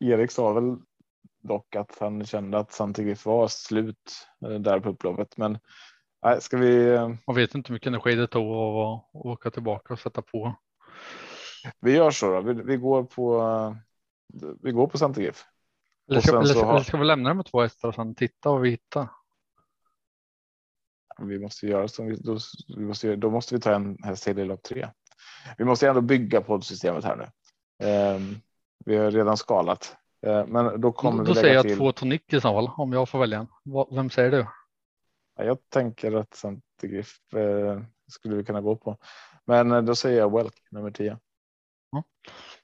Erik sa väl dock att han kände att Santigriff var slut eh, där på upploppet. Men nej, ska vi? eh, Man vet inte hur mycket energi det tog att åka tillbaka och sätta på. Vi gör så då. Vi, vi går på. Vi går på Santigriff. Eller ska, eller, har- eller ska vi lämna det med två hästar och sen titta och vi hittar? Vi måste göra som vi då, vi måste, då måste vi ta en häst till i lopp tre. Vi måste ändå bygga poddsystemet här nu. Ehm, vi har redan skalat, Eh, men då kommer Då, vi då säger jag till. två tonic i så fall om jag får välja en. Vem säger du? Ja, Jag tänker att Santigriff eh, skulle vi kunna gå på, men eh, då säger jag Welk nummer 10.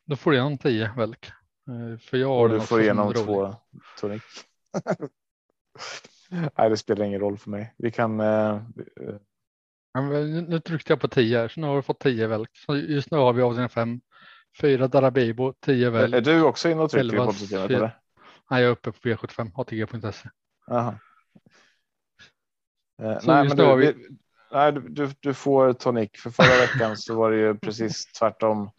Då får du igenom 10 Velk. Eh, För jag har du får igenom två tonic. Nej, det spelar ingen roll för mig. Vi kan. Eh, Nu, tryckte jag på 10 här så nu har vi fått 10 Velk. Så just nu har vi avdelning 5. 4 Darabibo, 10 är Velk. du också inne och trycker fyra. eller? Nej, jag är uppe på V75 ATG.se. Jaha. Eh, nej, men du, vi- vi, nej, du, du, får tonic. För förra veckan så var det ju precis tvärtom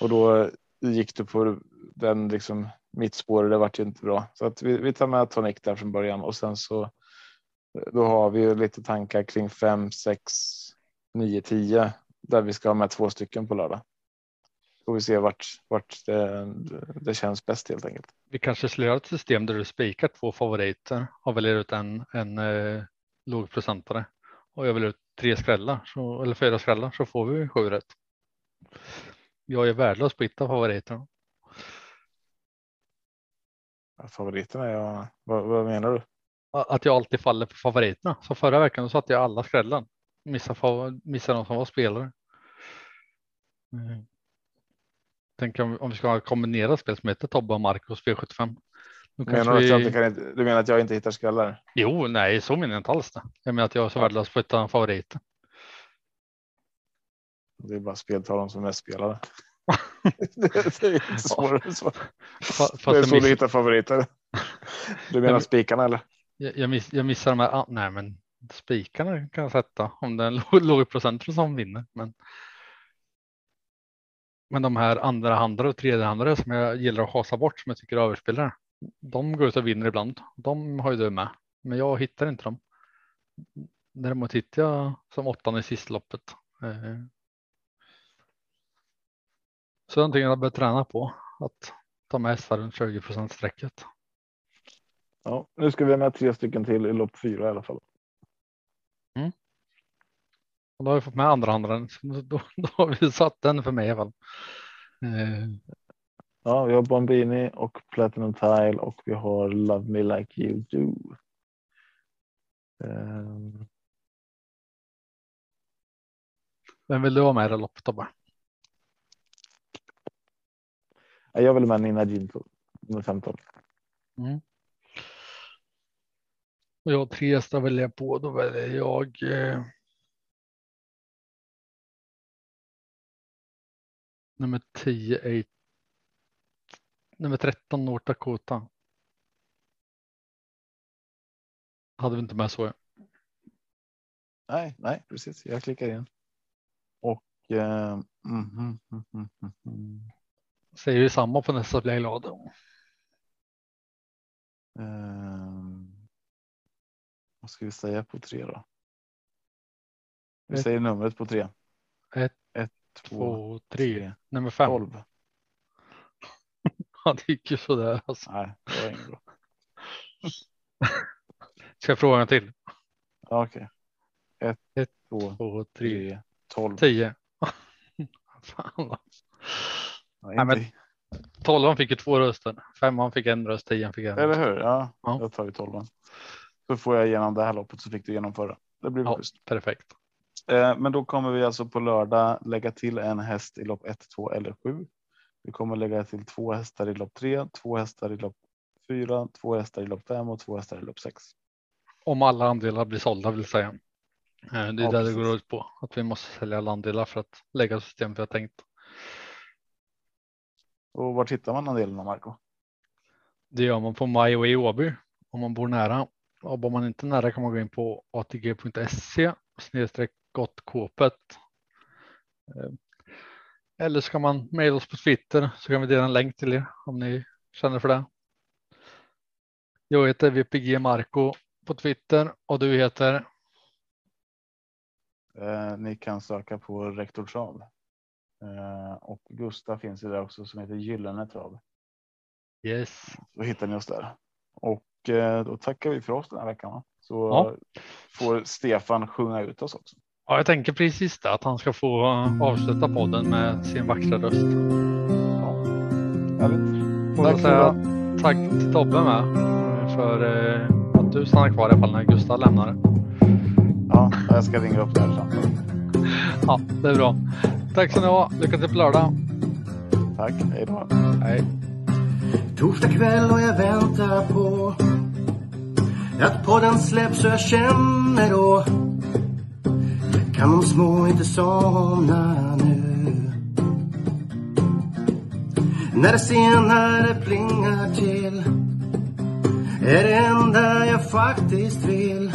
och då gick du på den liksom mittspår. Det vart ju inte bra så att vi, vi tar med tonic där från början och sen så Då har vi ju lite tankar kring 5, 6, 9, 10 där vi ska ha med två stycken på lördag. Får vi se vart, vart det, det känns bäst helt enkelt. Vi kanske skulle göra ett system där du spikar två favoriter och väljer ut en, en eh, lågprocentare och jag väljer ut tre skrällar så, eller fyra skrällar så får vi sju rätt. Jag är värdelös på att hitta favoriterna. Favoriterna jag. Vad, vad menar du? Att jag alltid faller på favoriterna. Så förra veckan så satte jag alla skrällar. Missade, missade de som var spelare. Mm. Tänk om, om vi ska ha kombinerat spel som heter Tobbe och Marcos V75. Menar du, vi... att jag inte du menar att jag inte hittar skrällar? Jo, nej, så menar jag inte alls det. Jag menar att jag är så värdelös på att hitta favoriter. Det är bara speltavlan som är spelare. det är inte svårare så. Fast det är så du hittar favoriter. Du menar spikarna eller? Jag, jag, miss, jag missar de här. Ah, nej, men spikarna kan jag sätta om det är en låg procent som vinner. Men, men de här andra handlare och tredje handlare som jag gillar att hasa bort som jag tycker är överspelare. De går ut och vinner ibland. De har ju du med, men jag hittar inte dem. Däremot hittar jag som åttan i sista loppet. Eh, så någonting jag börjat träna på att ta med hästar runt 20 strecket. Ja, nu ska vi ha med tre stycken till i lopp fyra i alla fall. Mm. Och då har vi fått med andra andra. Då, då, har vi satt den för mig i alla fall. Eh. Ja, vi har Bombini och Platinum Tile och vi har Love Me Like You Do. Um... Vem vill du ha med i det loppet Tobbe? Jag vill med Nina Ginto nummer 15. Mm. Och jag har tre hästar väljer jag på. Då väljer jag. Eh, nummer 10. 8, nummer 13 North Dakota. Hade vi inte med så. Nej, nej, precis. Jag klickar in. Och. Eh, mm, mm, mm, mm Säger vi samma på nästa blir jag glad. Um, vad ska vi säga på tre då? Vi ett, säger numret på tre. Ett, ett två, två tre. tre. Nummer fem. Tolv. gick ju sådär. Alltså. Nej, det var inget bra. Ska jag fråga en till? Okej. Okay. Ett, ett, två, två tre, tre, tolv. Tio. Fan. Nej, men, tolvan fick ju två röster, femman fick en röst, tian fick en. Eller hur? Ja, ja. då tar vi tolvan. Så får jag igenom det här loppet så fick du genomföra. Det blir ja. Perfekt. Eh, men då kommer vi alltså på lördag lägga till en häst i lopp 1, 2 eller 7. Vi kommer lägga till två hästar i lopp 3, två hästar i lopp 4, två hästar i lopp 5 och två hästar i lopp 6. Om alla andelar blir sålda vill säga. Eh, det är ja, där precis. det går ut på att vi måste sälja alla andelar för att lägga system vi har tänkt. Och var hittar man andelarna Marco? Det gör man på MyWay i Åby om man bor nära. Och bor man inte nära kan man gå in på atg.se snedstreck gottkåpet. Eh, eller ska man mejla oss på Twitter så kan vi dela en länk till er om ni känner för det. Jag heter VPG Marco på Twitter och du heter? Eh, ni kan söka på rektor Trav. Eh, och Gustav finns ju där också som heter Gyllene Trav. Yes. Så hittar ni oss där. Och eh, då tackar vi för oss den här veckan. Så ja. får Stefan sjunga ut oss också. Ja, jag tänker precis det, att han ska få avsluta podden med sin vackra röst. Ja, härligt. Tack, säga tack till Tobbe med för eh, att du stannar kvar i alla fall när Gustav lämnar. Ja, jag ska ringa upp där sen. Ja, det är bra. Tack så ni ha. Lycka till på lördag. Tack. Hej då. Hej. Torsdag kväll och jag väntar på att podden släpps och jag känner då kan de små inte somna nu. När det senare plingar till är det enda jag faktiskt vill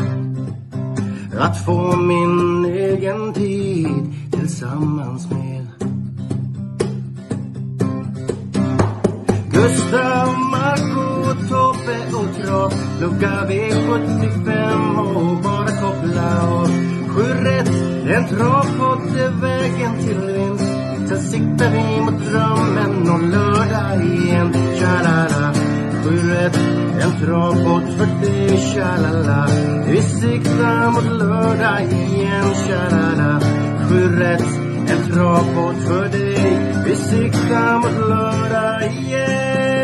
att få min egen tid tillsammans med Gustav, Marco, Tobbe och Trav trav. Lucka V75 och bara koppla av. Sju rätt, en travpott är vägen till vinst. Sen siktar vi mot drömmen och lördag igen. Tja-la-la. Sju rätt, en travpott för dig. Tja-la-la. Vi siktar mot lördag igen. Tja-la-la. Sju rätt, en travbåt för dig. Vi siktar mot lördag igen.